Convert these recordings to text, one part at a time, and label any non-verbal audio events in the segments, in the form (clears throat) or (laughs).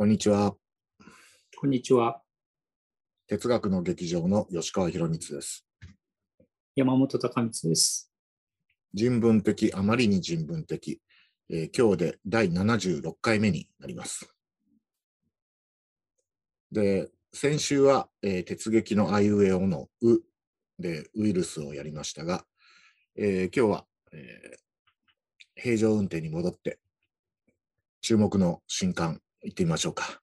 こんにちは。こんにちは。哲学の劇場の吉川博光です。山本隆光です。人文的、あまりに人文的。えー今日で第76回目になります。で、先週は、えー鉄劇のあいうえおのうでウイルスをやりましたが、えー今日は、えー平常運転に戻って、注目の新刊行ってみましょうか。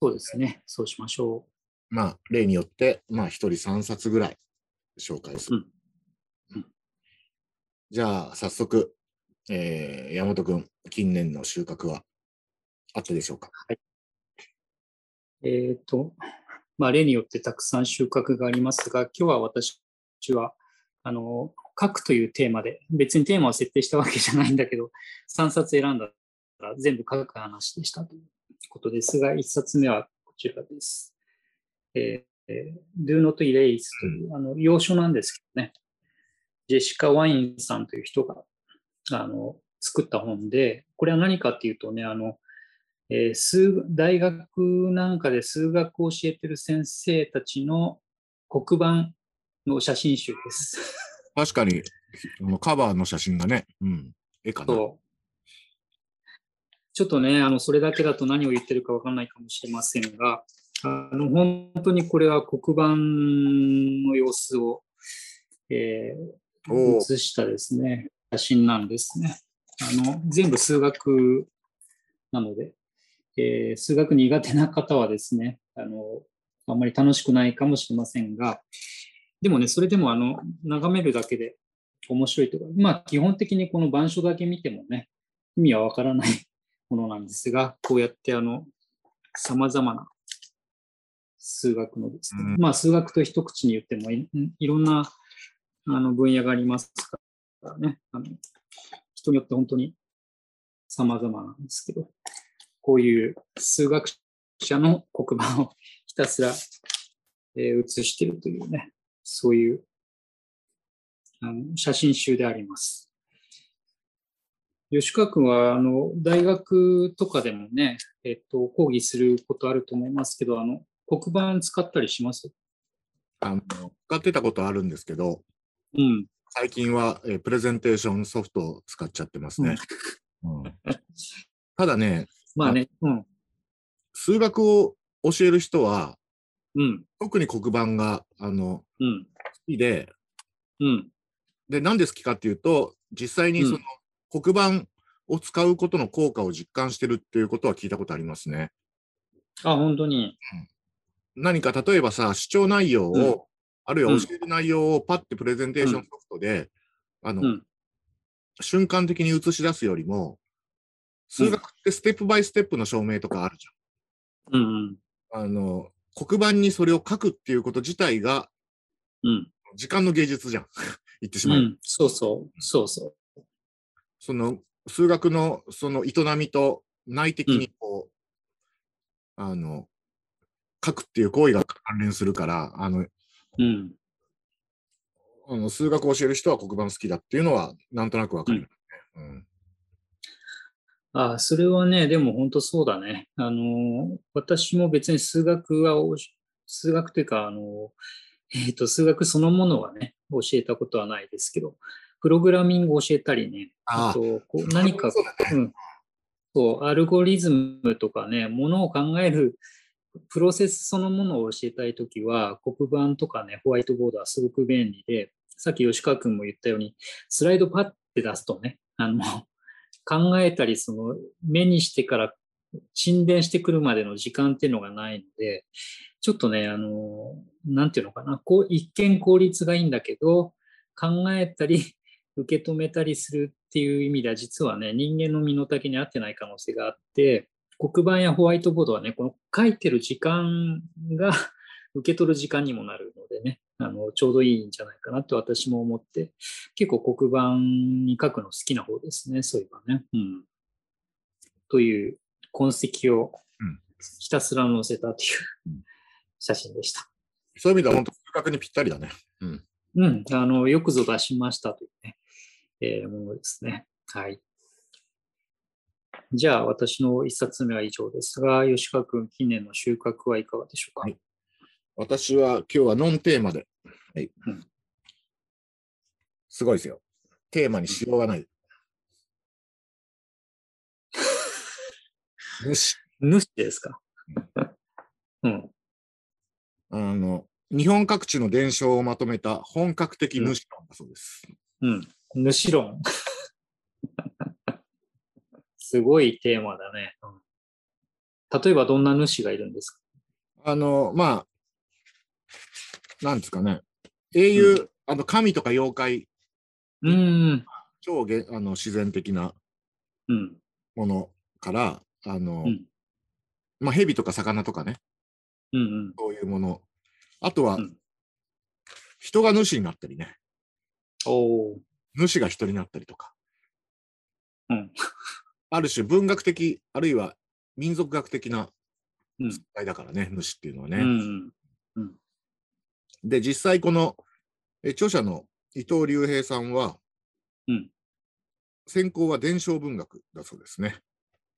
そうですね。そうしましょまあ、例によって、まあ、一人3冊ぐらい紹介する。うんうんじゃあ、早速、えー、山本君、近年の収穫はあったでしょうか？う。えっ、と、まあ、例によってたくさん収穫がありますが、今日は私は、あの、書くというテーマで、別にテーマを設定したわけじゃないんだけど、3冊選んだら全部書く話でしたということですが、1冊目はこちらです。えーえー Do Not Erase という、あの、要所なんですけどね、ジェシカ・ワインさんという人が、あの、作った本で、これは何かっていうとね、あの、えー数大学なんかで数学を教えてる先生たちの黒板の写真集です。(laughs) 確かに、カバーの写真がね、うん、絵かな。そうちょっとね、あの、それだけだと何を言ってるかわからないかもしれませんが、あの、本当にこれは黒板の様子を、えー写したですね、写真なんですね。あの、全部数学なので、えー数学苦手な方はですね、あの、あんまり楽しくないかもしれませんが、でもね、それでもあの、眺めるだけで面白いというか、まあ基本的にこの板書だけ見てもね、意味はわからないものなんですが、こうやってあの、様々な数学のですね、うんまあ数学と一口に言ってもいいろんなあの分野がありますからね、あの人によって本当に様々なんですけど、こういう数学者の黒板をひたすら、えー写しているというね、そういうあの写真集であります。吉川君はあの大学とかでもね、えっと、講義することあると思いますけど、あの黒板使ったりします？あの使ってたことあるんですけど、うん。最近は、えープレゼンテーションソフトを使っちゃってますね。うん (laughs) ただね、まあね、うん。数学を教える人は、うん。特に黒板があのうん。好きで、うん。で、なんで好きかっていうと、実際にその、黒板を使うことの効果を実感してるっていうことは聞いたことありますね。あ、本当に。何か例えばさ、主張内容を、うんあるいは教える内容をパッてプレゼンテーションソフトで、あの、うん瞬間的に映し出すよりも、数学ってステップバイステップの証明とかあるじうんうん。ゃん。あの、黒板にそれを書くっていうこと自体が、うん。時間の芸術じゃん。(laughs) 言ってしまう。うん。そうそう。そうそその、数学のその営みと内的にこう、あの、書くっていう行為が関連するから、あの、う。うん。あの数学を教える人は黒板好きだっていうのは、なんとなくわかる、ねうんあ、それはね、でも本当そうだね。あの、私も別に数学は数学というか、あの、えっと、数学そのものはね、教えたことはないですけど、プログラミングを教えたりね、あと、こう何か、うん、そう、アルゴリズムとかね、ものを考えるプロセスそのものを教えたいときは、黒板とかね、ホワイトボードはすごく便利で、さっき吉川君も言ったように、スライドパッて出すとね、あの、(laughs) 考えたり、その、目にしてから沈殿してくるまでの時間っていうのがないので、ちょっとね、あの、なんていうのかな、こう、一見効率がいいんだけど、考えたり、受け止めたりするっていう意味では、実はね、人間の身の丈に合ってない可能性があって、黒板やホワイトボードはね、この書いてる時間が (laughs) 受け取る時間にもなるのでね、あの、ちょうどいいんじゃないかなと私も思って、結構黒板に書くの好きな方ですね、そういえばね。うん。という痕跡をうんひたすら載せたといううん写真でした。そういう意味では本当数学にぴったりだね。うん、あの、よくぞ出しましたというね、えーものですね。はい。じゃあ、私の一冊目は以上ですが、吉川君、近年の収穫はいかがでしょうか？はい私は今日はノンテーマで。はいうんすごいですよ。テーマにしようがない。(laughs) 主。主ですか？うん。あの、日本各地の伝承をまとめた本格的主論だそうです。うん。主論。(laughs) すごいテーマだね。うん例えばどんな主がいるんですか？あの、まあ、なんですかね。英雄、あの、神とか妖怪、うーん。超げあの自然的なうん。ものから、あの、うんまあ、蛇とか魚とかね、うんうん。そういうもの。あとは、うん人が主になったりね、おお。主が人になったりとか。うんある種文学的、あるいは民族学的なうん存在だからね、主っていうのはうね。んうん。で、実際この、え著者の伊藤隆平さんは、うん専攻は伝承文学だそうですね。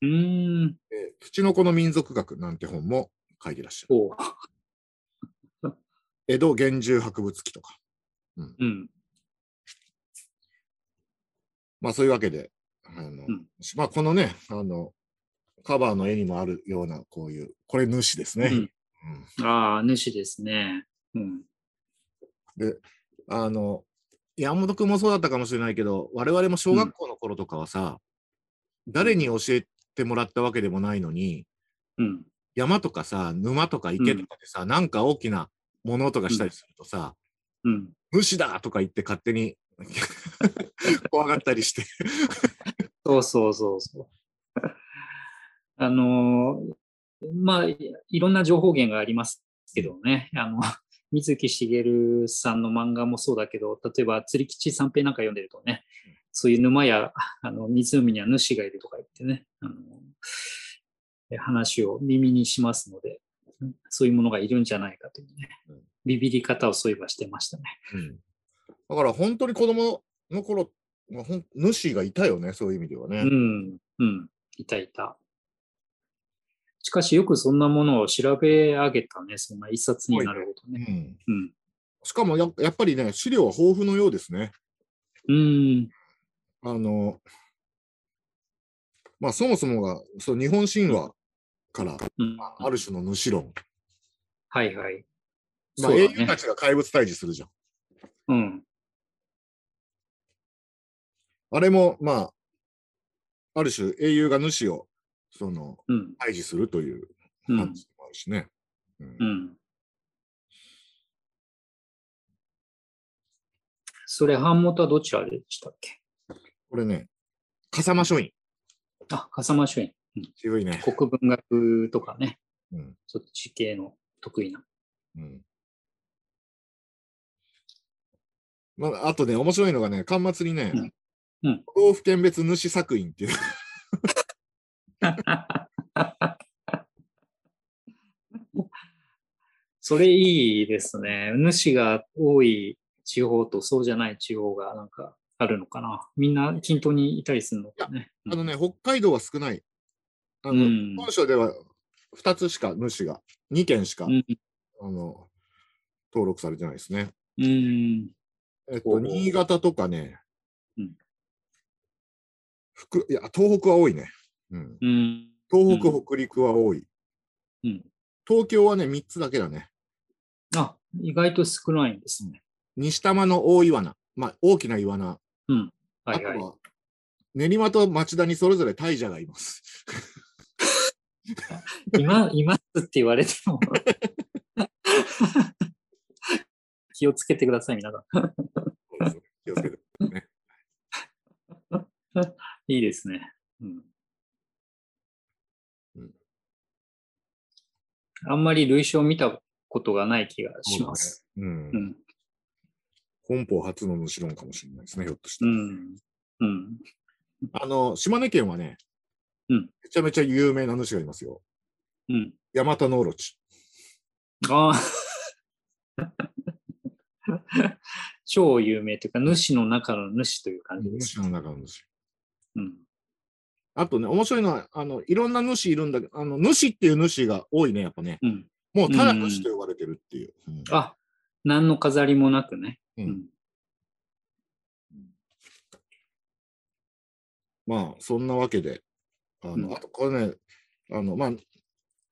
うーん。え土の子の民族学なんて本も書いてらっしゃる。江戸源氏博物記とか。うん。まあそういうわけで、あのんまあこのね、あの、カバーの絵にもあるような、こういう、これ主ですね。うんうんああ、主ですね。うん。で、あの、山本君もそうだったかもしれないけど、我々も小学校の頃とかはさ、誰に教えてもらったわけでもないのに、うん。山とかさ、沼とか池とかでさ、なんか大きなものとかしたりするとさ、うん。虫だとか言って勝手に (laughs) 怖がったりして。そうそうそうそう。(laughs) あのーまあ、いいろんな情報源がありますけどね。あの、水木しげるさんの漫画もそうだけど、例えば釣り吉三平なんか読んでるとね、そういう沼やあの湖には主がいるとか言ってね、あのえ話を耳にしますので、そういうものがいるんじゃないかというねうん、ビビり方をそういえばしてましたね。うんだから本当に子供の頃、まあほん主がいたよね、そういう意味ではね。うん、うん、いたいた。しかしよくそんなものを調べ上げたね、そんな一冊になるほどね。うんうん。しかもややっぱりね、資料は豊富のようですね。うん。あの、まあそもそもが、そう日本神話から、うんまあある種の主論。はいはい。まあ、ね英雄た。ちが怪物退治するじゃん。うん。あれも、まあ、ある種英雄が主をそのうん。退治するといううん。話もあるしね。うんうん。それ、版元はどちらでしたっけ？これね、笠間書院。あ、笠間書院。渋いね。国文学とかね、うんそっち系の得意な。うんまあ、あとね、面白いのがね、端末にね、うんうん都道府県別主作品っていう、(laughs) それいいですね。主が多い地方とそうじゃない地方がなんかあるのかな。みんな均等にいたりするのかね。あのね、北海道は少ない。あの、うん本書では2つしか主が、2件しか、うん。あの登録されてないですね。うん。えっと、新潟とかね、うん福いや、東北は多いね。うん、うん。東北、うん北陸は多い。うん。東京はね、3つだけだね。あ、意外と少ないんですね。西多摩の大イワナ、まあ、大きなイワナ。うん。はいはい。あとは、練馬と町田にそれぞれ大蛇がいます。(laughs) 今、いますって言われても。(laughs) 気をつけてください、皆さん。気をつけて。い (laughs) いですね。うんうんあんまり類書を見たことがない気がします。うんう。ん。本邦初の主論かもしれないですね、ひょっとして。うん。うん。あの、島根県はね、うんめちゃめちゃ有名な主がいますよ。うん。ヤマタノオロチ。ああ。(laughs) 超有名というか、主の中の主という感じです。主の中の主。うん。あとね、面白いのは、あの、いろんな主いるんだけど、あの、主っていう主が多いね、やっぱね。うん。もうただ主と呼ばれてるっていう。うんあ、何の飾りもなくね。うんまあ、そんなわけで、あの、うんあとこれね、あの、まあ、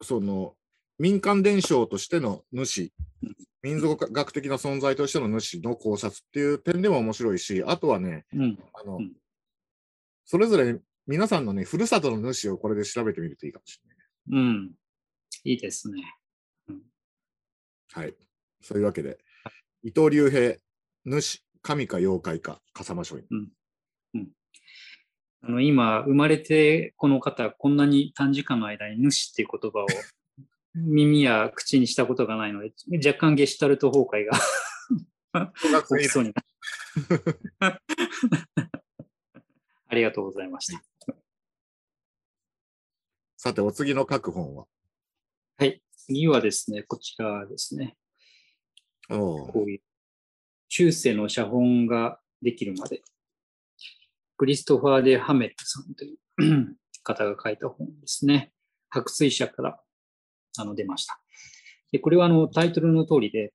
その、民間伝承としての主うん、民族学的な存在としての主の考察っていう点でも面白いし、あとはね、うん。あの、うんそれぞれ皆さんのね、ふるさとの主をこれで調べてみるといいかもしれない。うん。いいですね。はい。そういうわけで、伊藤隆平、主、神か妖怪か、笠間書院。あの今、生まれてこの方、こんなに短時間の間に主っていう言葉を (laughs) 耳や口にしたことがないので、若干ゲシュタルト崩壊が (laughs) 起きそうになる。ありがとうございました。(laughs) さて、お次の各本は？はい。次はですね、こちらですね。こういう中世の写本ができるまで、クリストファー・デ・ハメルさんという (clears throat) 方が書いた本ですね。白水社からあの出ました。でこれはあのタイトルの通りで、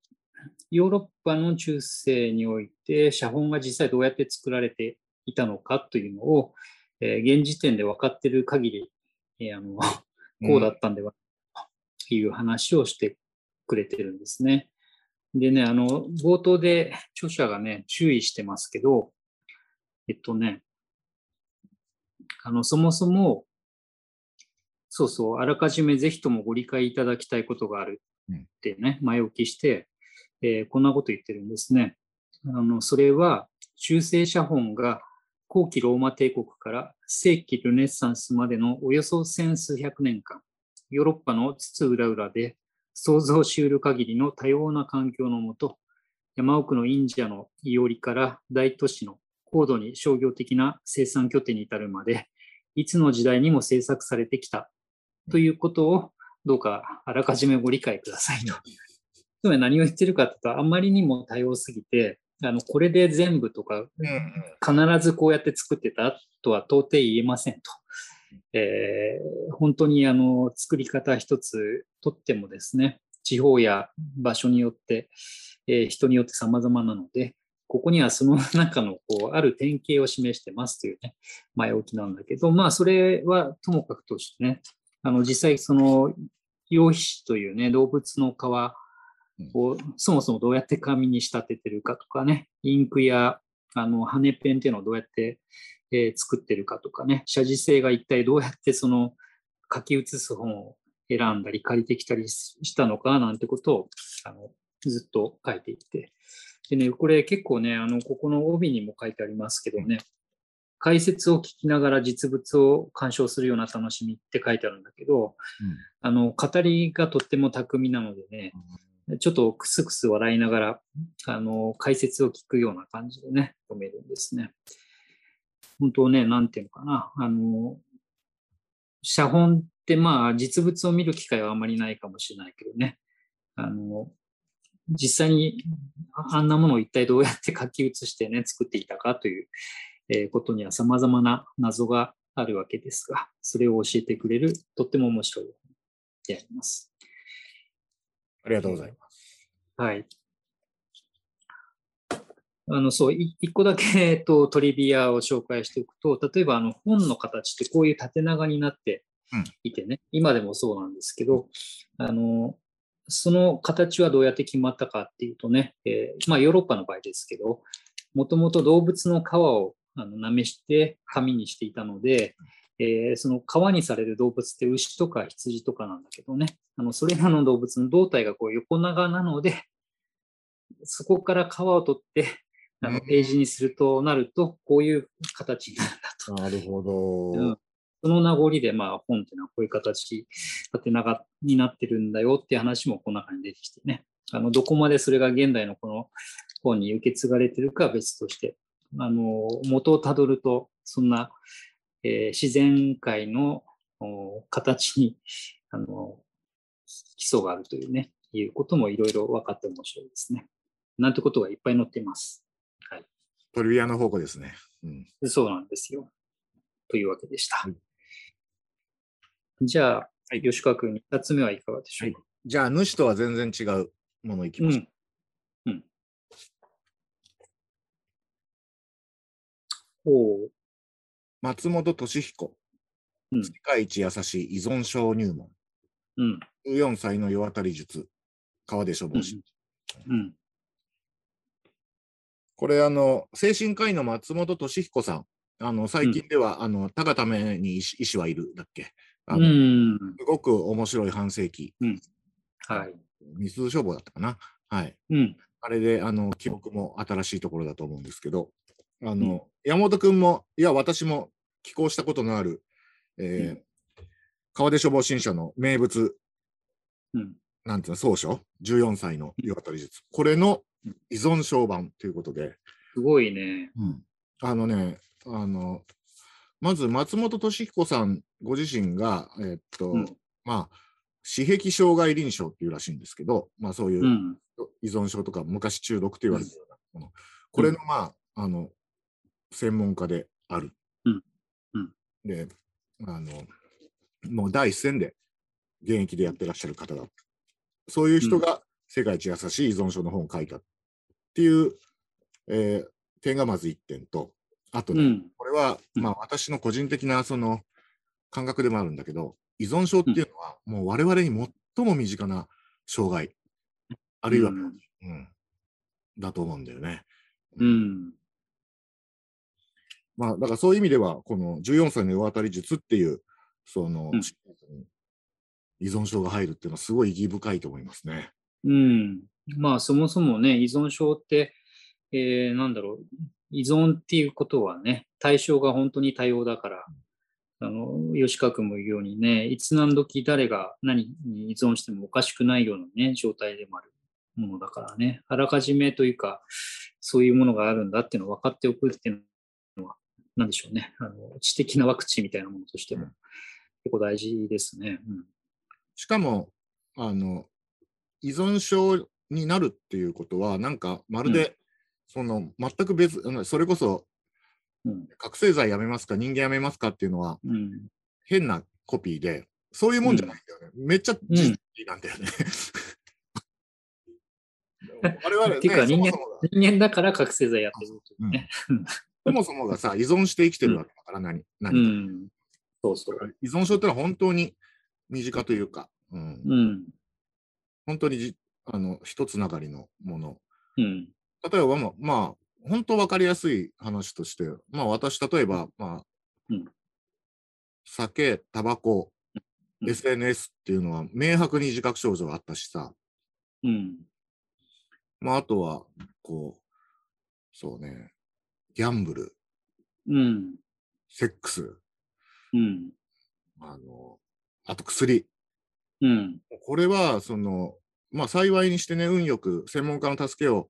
ヨーロッパの中世において写本が実際どうやって作られていたのかというのを、えー現時点で分かっている限り、えーあのこうだったんではという話をしてくれてるんですね。でね、あの、冒頭で著者がね、注意してますけど、えっとね、あの、そもそも、そうそう、あらかじめぜひともご理解いただきたいことがあるってね、前置きして、えーこんなこと言ってるんですね。あの、それは、中世写本が後期ローマ帝国から世紀ルネッサンスまでのおよそ千数百年間、ヨーロッパの津々浦々で想像し得る限りの多様な環境のもと、山奥のインジアのいおりから大都市の高度に商業的な生産拠点に至るまで、いつの時代にも制作されてきたということをどうかあらかじめご理解くださいと。(laughs) つまり何を言ってるかというと、あまりにも多様すぎて、あのこれで全部とか必ずこうやって作ってたとは到底言えませんと。えー本当にあの作り方一つとってもですね、地方や場所によって、えー人によって様々なので、ここにはその中のこうある典型を示してますというね、前置きなんだけど、まあそれはともかくとしてね、あの実際その羊皮紙というね、動物の皮をそもそもどうやって紙に仕立ててるかとかね、インクやあの羽ペンっていうのをどうやって、えー作ってるかとかね、写字性が一体どうやってその書き写す本を選んだり借りてきたりしたのかなんてことをあのずっと書いていて。でね、これ結構ね、あのここの帯にも書いてありますけどね、解説を聞きながら実物を鑑賞するような楽しみって書いてあるんだけど、あの語りがとっても巧みなのでね、ちょっとクスクス笑いながら、あの、解説を聞くような感じでね、読めるんですね。本当ね、なんていうのかな、あの、写本ってまあ実物を見る機会はあまりないかもしれないけどね、あの、実際にあんなものを一体どうやって書き写してね、作っていたかという、えことには様々な謎があるわけですが、それを教えてくれるとっても面白い本であります。ありがとうございます。はい。あの、そう、い一個だけ、えっと、(laughs) トリビアを紹介しておくと、例えば、あの、本の形ってこういう縦長になっていてね、今でもそうなんですけど、あの、その形はどうやって決まったかっていうとね、えーまあ、ヨーロッパの場合ですけど、もともと動物の皮をあの舐めして紙にしていたので、えーその皮にされる動物って牛とか羊とかなんだけどね、あのそれらの動物の胴体がこう横長なので、そこから皮を取ってあうんのページにするとなると、こういう形になるんだと。なるほど。うんその名残で、まあ、本っていうのはこういう形、縦長になってるんだよっていう話もこの中に出てきてね。あの、どこまでそれが現代のこの本に受け継がれてるかは別として、あの、元をたどると、そんな、えー自然界のお形に、あの、基礎があるというね、いうこともいろいろ分かって面白いですね。なんてことがいっぱい載っています。トリビアの方向ですね。うん。そうなんですよ。というわけでした。はいじゃあ、はい吉川君、2つ目はいかがでしょうか？じゃあ、主とは全然違うものいきましょう。おう松本俊彦、うん世界一優しい依存症入門。うん。14歳の世渡り術。川出処方師。うん。これ、あの、精神科医の松本俊彦さん。あの、最近では、あの、たがために医師医師はいるだっけ？あうの、ん。すごく面白い半世紀。はい。ミス消防だったかな？はい。うん。あれで、あの、記憶も新しいところだと思うんですけど、あの、山本君も、いや、私も寄稿したことのある、えー川出処方新書の名物、うん。なんていうの、総書、14歳の世渡り術。これの依存症版ということで、すごいね。あのね、あの、まず松本俊彦さんご自身が、えーっと、うん。まあ、私癖障害臨床っていうらしいんですけど、まあそういううん。依存症とか昔中毒と言われるようなもの、これのまあ、あの、専門家である。うんうんで、あの、もう第一線で現役でやってらっしゃる方だ。そういう人が世界一優しい依存症の本を書いたっていう、えー点がまず一点と、あとね、うん。これは、うんまあ私の個人的なその感覚でもあるんだけど、依存症っていうのはもう我々に最も身近な障害、あるいは、うんうんだと思うんだよね。うん。まあだからそういう意味では、この14歳の世渡り術っていう、その、うん依存症が入るっていうのはすごい意義深いと思いますね。うん。まあ、そもそもね、依存症って、えー、なんだろう、依存っていうことはね、対象が本当に多様だから、あの、吉川君も言うようにね、いつ何時誰が何に依存してもおかしくないようなね、状態でもあるものだからね、あらかじめというか、そういうものがあるんだっていうのを分かっておくっていうのは、なんでしょうね、あの知的なワクチンみたいなものとしても。うん。結構大事ですね。うん。しかも、あの、依存症になるっていうことは、なんかまるで、その全く別、それこそうん。覚醒剤やめますか、人間やめますかっていうのはうん。変なコピーで、そういうもんじゃないんだよね。めっちゃ事実なんだよね。(laughs) 我々、ね、(laughs) っていうか人間人間だから覚醒剤やってるというね。そもそもがさ、依存して生きてるわけだから、何、う何か。ん。そうそう。依存症ってのは本当に身近というか、うん、うん。本当にじあの一つながりのもの。うん。例えば、まあ、まあ、本当分かりやすい話として、まあ私、例えば、まあ、うん酒、タバコ、うん SNS っていうのは明白に自覚症状があったしさ、うん。まああとは、こう、そうね、ギャンブル、うん。セックス、うん。あの、あと薬。うん。これは、その、まあ幸いにしてね、運よく専門家の助けを、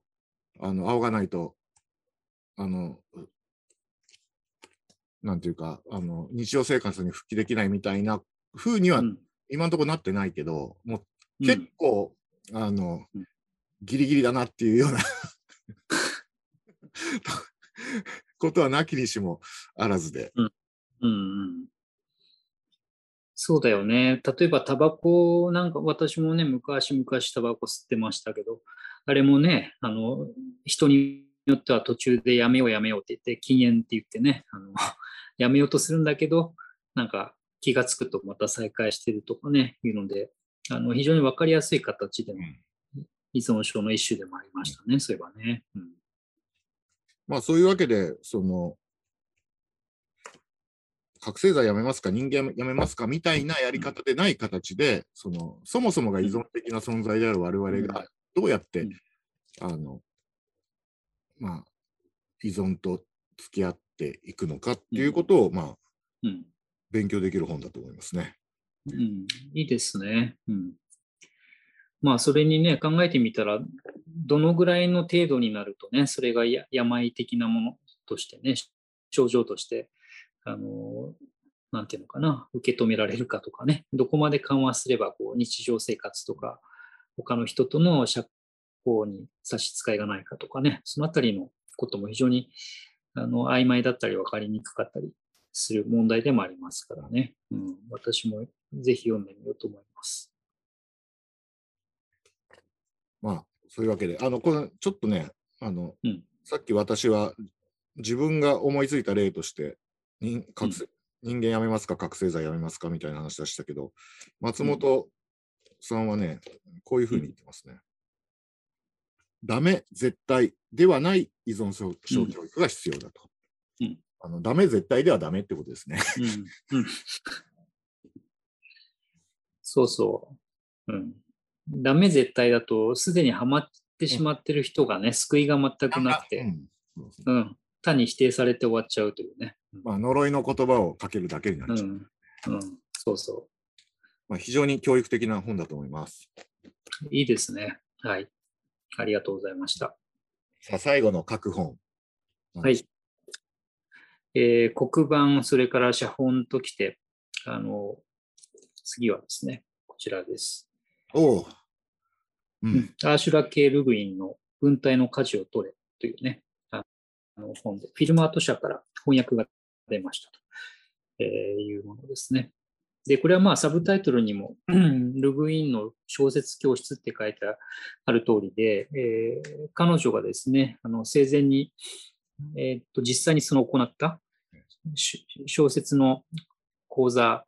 あの、仰がないと、あの、なんていうか、あの、日常生活に復帰できないみたいな風にはうん今のところなってないけど、もううん結構、あのうん、ギリギリだなっていうような (laughs) (laughs) ことはなきにしもあらずで。うんうん。そうだよね。例えば、タバコなんか、私もね、昔々タバコ吸ってましたけど、あれもね、あの、人によっては途中でやめようやめようって言って、禁煙って言ってね、あの (laughs) やめようとするんだけど、なんか気がつくとまた再開してるとかね、いうので、あの非常に分かりやすい形での依存症の一種でもありましたね、そういえばね。うんまあそういうわけで、その、覚醒剤やめますか、人間やめますかみたいなやり方でない形で、その、そもそもが依存的な存在である我々が、どうやって、うんあの、まあ、依存と付き合っていくのかっていうことを、まあ、うん勉強できる本だと思いますね。うん、いいですね。うん。まあ、それにね、考えてみたら、どのぐらいの程度になるとね、それがや病的なものとしてね、症状として、あの、なんていうのかな、受け止められるかとかね、どこまで緩和すれば、こう、日常生活とか、他の人との社交に差し支えがないかとかね、そのあたりのことも非常に、あの、曖昧だったり分かりにくかったりする問題でもありますからね。うん、私もぜひ読んでみようと思います。まあ、そういうわけで、あの、これ、ちょっとね、あの、うんさっき私は自分が思いついた例として、人覚醒人間やめますか、覚醒剤やめますかみたいな話でしたけど、松本さんはね、こういうふうに言ってますね。ダメ、絶対ではない依存症症教育が必要だと。うんあのダメ、絶対ではダメってことですね。うんうん、(laughs) そうそう。うん。ダメ絶対だと、すでにハマってしまってる人がね、救いが全くなくて、うん。単に否定されて終わっちゃうというね。まあ、呪いの言葉をかけるだけになっちゃう。うん。うん。そうそまあ、非常に教育的な本だと思います。う。いいですね。はい。ありがとうございました。さあ、最後の各本。はい。えー黒板、それから写本ときて、あの、次はですね、こちらです。おう。うん。アーシュラ・ケー・ルグインの文体の舵を取れというね、あの本で、フィルマート社から翻訳が出ましたと、いうものですね。で、これはまあサブタイトルにも、(clears throat) ルグインの小説教室って書いてある通りで、えー彼女がですね、あの生前に、えーと実際にその行った小説の講座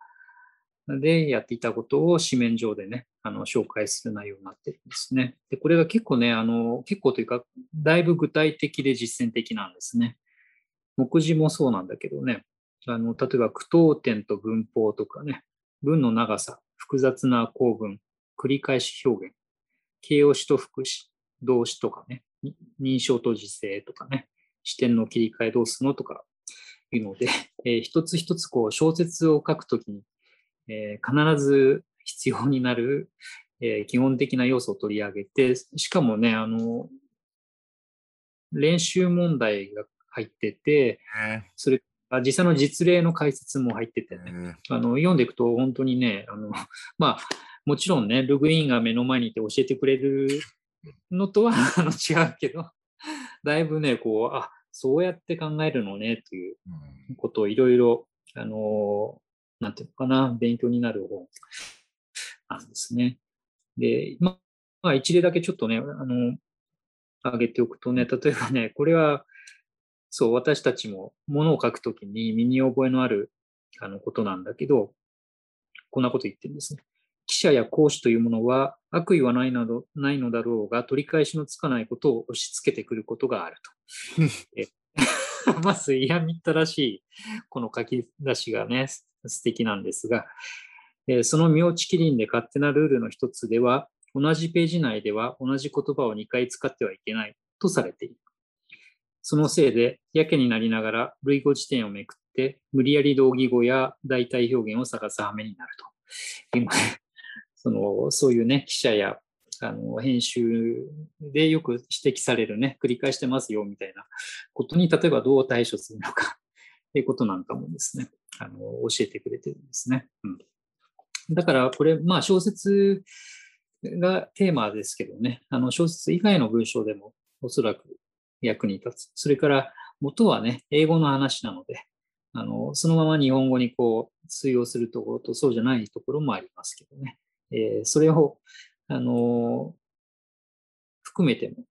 でやっていたことを紙面上でね、あの紹介する内容になってるんですね。で、これが結構ね、あの、結構というか、だいぶ具体的で実践的なんですね。目次もそうなんだけどね、あの、例えば句読点と文法とかね、文の長さ、複雑な構文、繰り返し表現、形容詞と副詞、動詞とかね、認証と時制とかね、視点の切り替えどうするのとかいうので、えー一つ一つこう小説を書くときに、えー必ず必要になる、えー基本的な要素を取り上げて、しかもね、あの、練習問題が入ってて、ねそれあ実際の実例の解説も入っててね、ねあの読んでいくと本当にね、あのまあ、もちろんね、ルグインが目の前にいて教えてくれるのとは (laughs) あの違うけど、だいぶね、こう、あそうやって考えるのねといううん。ことをいろいろ、あの、なんていうのかな、勉強になる本なんですね。で、ままあ、一例だけちょっとね、あの、挙げておくとね、例えばね、これは、そう、私たちも物を書くときに身に覚えのあるあのことなんだけど、こんなこと言ってるんですね。記者や講師というものは悪意はないなどないのだろうが、取り返しのつかないことを押し付けてくることがあると。(laughs) え (laughs) まず嫌みったらしいこの書き出しがね、す素敵なんですが、えその妙ちきりんで勝手なルールの一つでは、同じページ内では同じ言葉を2回使ってはいけないとされている。そのせいで、やけになりながら類語辞典をめくって、無理やり同義語や代替表現を探す羽目になると。今そのそういうね、記者やあの編集でよく指摘されるね、繰り返してますよみたいなことに、例えばどう対処するのかいうことなんかもですね、あの教えてくれてるんですね。うん、だからこれ、まあ小説がテーマですけどね、あの小説以外の文章でもおそらく役に立つ。それから元はね、英語の話なので、あのそのまま日本語にこう通用するところとそうじゃないところもありますけどね。えーそれを、あの含めても、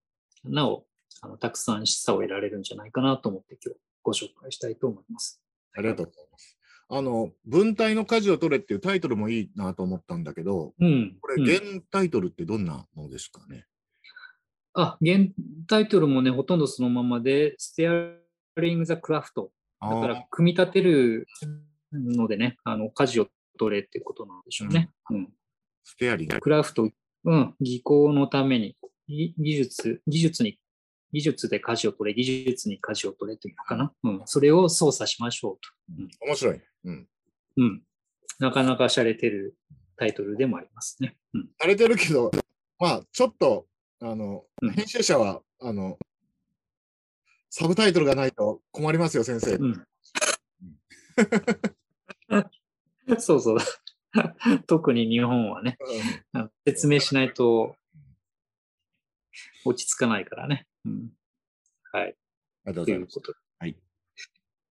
なおあのたくさん示唆を得られるんじゃないかなと思って今日ご紹介したいと思います。ありがとうございます。あの、文体の舵を取れっていうタイトルもいいなと思ったんだけど、うん。これ、うん原タイトルってどんなものですかね？あ、原タイトルもね、ほとんどそのままで、Steering the Craft。だかあら、組み立てるのでね、あの、舵を取れっていうことなんでしょうね。うん。ステアリング。クラフト、うん、技巧のために、ぎ技術、技術に、技術で舵を取れ、技術に舵を取れというのかな？うん。それを操作しましょう面白い。うん。と。うん。なかなか洒落てるタイトルでもありますね。うん。されてるけど、まあ、ちょっと、あの、うん編集者は、あの、サブタイトルがないと困りますよ、先生。うん。そうそう。特に日本はね、説明しないと落ち着かないからね。うん、はい。ありがとうございます。とい。はい。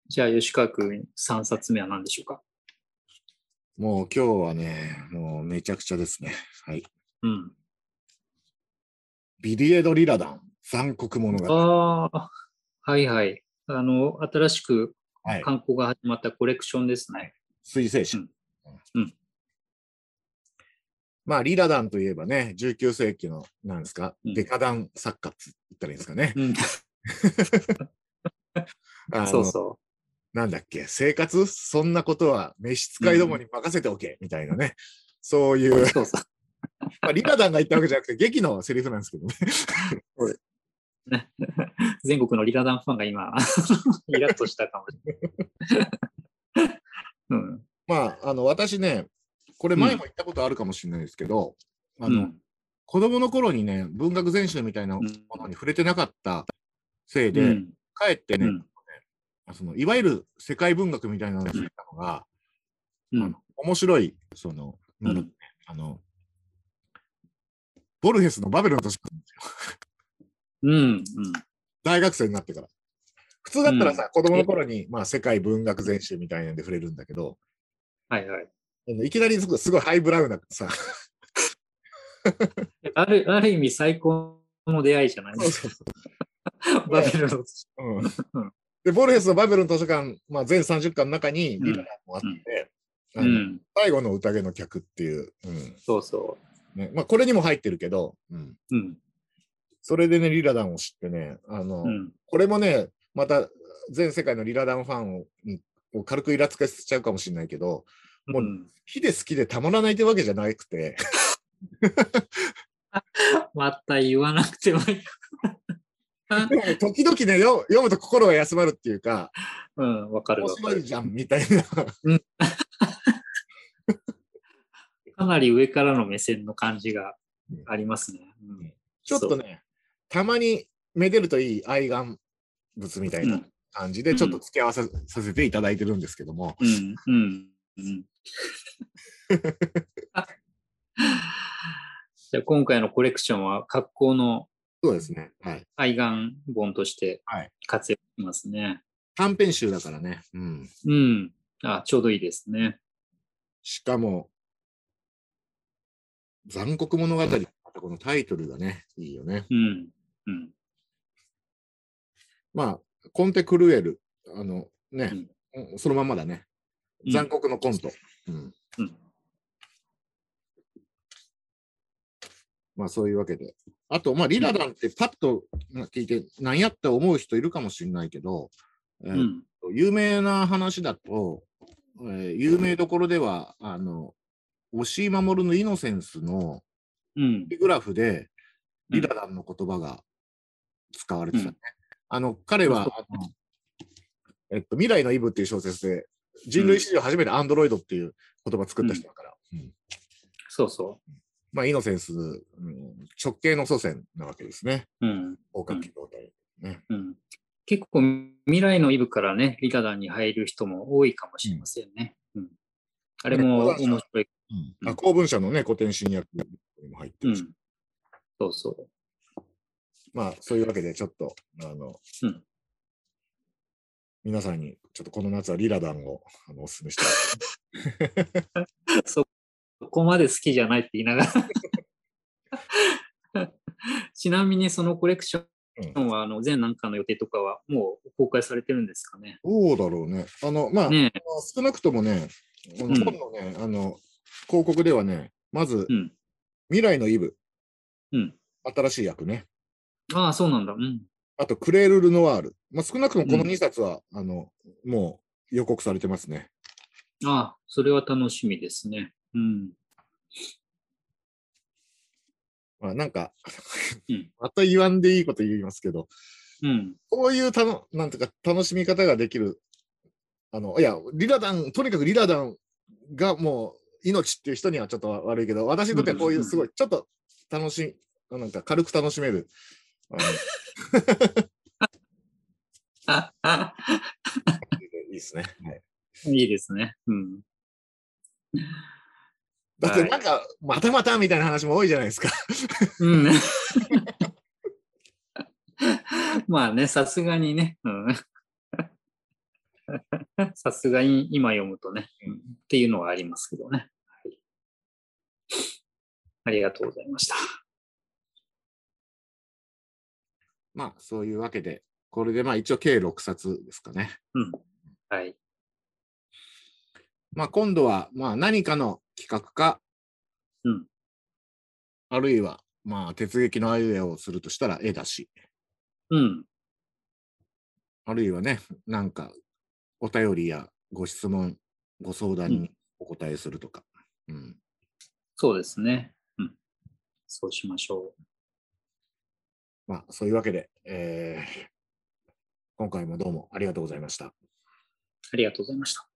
じゃあ、吉川君、3冊目は何でしょうか？もう今日はね、もうめちゃくちゃですね。はい。うん。ビリエド・リラダン、残酷物語。ああ、はいはい。あの、新しくはい。観光が始まったコレクションですね。水星詞。うんうんまあ、リラダンといえばね、19世紀の、なんですか、うんデカダン作家って言ったらいいんですかね。うん、(laughs) そうそなんだっけ、生活そんなことは召使いどもに任せておけ、みたいなね。そういうう。、そうそう。(laughs) まあ、リラダンが言ったわけじゃなくて、劇のセリフなんですけどね。全国のリラダンファンが今、イラッとしたかもしれない。(laughs) うん。まあ、あの、私ね、これ前も言ったことあるかもしれないですけど、あの、うん。子供の頃にね、文学全集みたいなものに触れてなかったせいで、うん。かえってね、うん。そのいわゆる世界文学みたいなのを知ったのが、うん。あの面白い、その、うん。あの、ボルヘスのバベルの年なんですよ。うんうん。大学生になってから。普通だったらさ、子供の頃に、まあ、世界文学全集みたいなんで触れるんだけど、はいはい。いきなりすごいハイブラウンなさ、(laughs) あるある意味最高の出会いじゃない？ですか。バベルの。うんで、ボルヘスのバベルの図書館、まあ、全30巻の中にリラダンもあって。最後の宴の客っていう、うんそうそねまあ、これにも入ってるけど。それでね、リラダンを知ってね、あの、うん。これもね、また全世界のリラダンファンを軽くイラつかせちゃうかもしれないけど、もううん。好きで好きでたまらないってわけじゃなくて、(laughs) また言わなくてもいい。でもね時々ねよ、読むと心が休まるっていうか、うん、わかる面わかいじゃんみたいな。かなり上からの目線の感じがありますね。うん、ちょっとね、たまにめでるといい愛玩物みたいな感じで、ちょっと付き合わせさせていただいてるんですけども、うん、うん、うん。(laughs) じゃあ今回のコレクションは格好のそうですね。はい。愛玩本としてはい活躍しますね。短編集だからね。うん。うん。あ、ちょうどいいですね。しかも、残酷物語、またこのタイトルがね、いいよね。うん。うん。まあ、コンテ・クルエル、あのね、うんそのまんまだね。うん残酷のコント。うん。うん。まあ、そういうわけで。あと、まあ、リラダンってパッと聞いて、何やって思う人いるかもしれないけど、えーうん。有名な話だと、えー有名どころでは、あの、押井守のイノセンスのグラフで、うんリラダンの言葉が使われてたね。あの、彼は、そうあのえっと、未来のイブっていう小説で、人類史上初めてアンドロイドっていう言葉作った人だから、うんそうそまあ、イノセンス、うん直系の祖先なわけですね。う。うん。横隔機動隊。ね。うん。結構未来のイブからね、リカダンに入る人も多いかもしれませんね。うん。あれも面白い。あ公文社のね、古典新訳にも入ってるし、うん。そうそう。まあ、そういうわけで、ちょっと、あの、うん皆さんに、ちょっとこの夏はリラダンをあのお勧めしたい。(laughs) そこまで好きじゃないって言いながら。(laughs) ちなみにそのコレクションは、あの全何巻の予定とかはもう公開されてるんですかね？どうだろうね。あの、まあ、ねえ。少なくともね、あのうんあの、広告ではね、まず、うん。未来のイブ、うん。新しい役ね。ああ、そうなんだ。うん。あと、クレール・ルノワール。まあ、少なくともこのうん2冊は、あの、もう予告されてますね。ああ、それは楽しみですね。うん。まあ、なんか、うん (laughs) また言わんでいいこと言いますけど、うん。こういうたの、なんていうか、楽しみ方ができる、あの、いや、リラダン、とにかくリラダンがもう命っていう人にはちょっと悪いけど、私にとってはこういうすごい、ちょっと楽しい、なんか軽く楽しめる、(laughs) (laughs) いいですね。はいいいですね。うん。だってなんか、またまたみたいな話も多いじゃないですか。うん。(laughs) まあね、さすがにね。うん。(laughs) さすがに今読むとね、うんっていうのはありますけどね。はい、ありがとうございました。まあ、そういうわけで、これでまあ一応計6冊ですかね。うん。はい。まあ、今度はまあ何かの企画か、うんあるいはまあ鉄撃のあいうえをするとしたら絵だし、うん。あるいはね、なんかお便りやご質問、ご相談にお答えするとか。うんそうですね。うん。そうしましょう。まあ、そういうわけで、えー今回もどうもありがとうございました。ありがとうございました。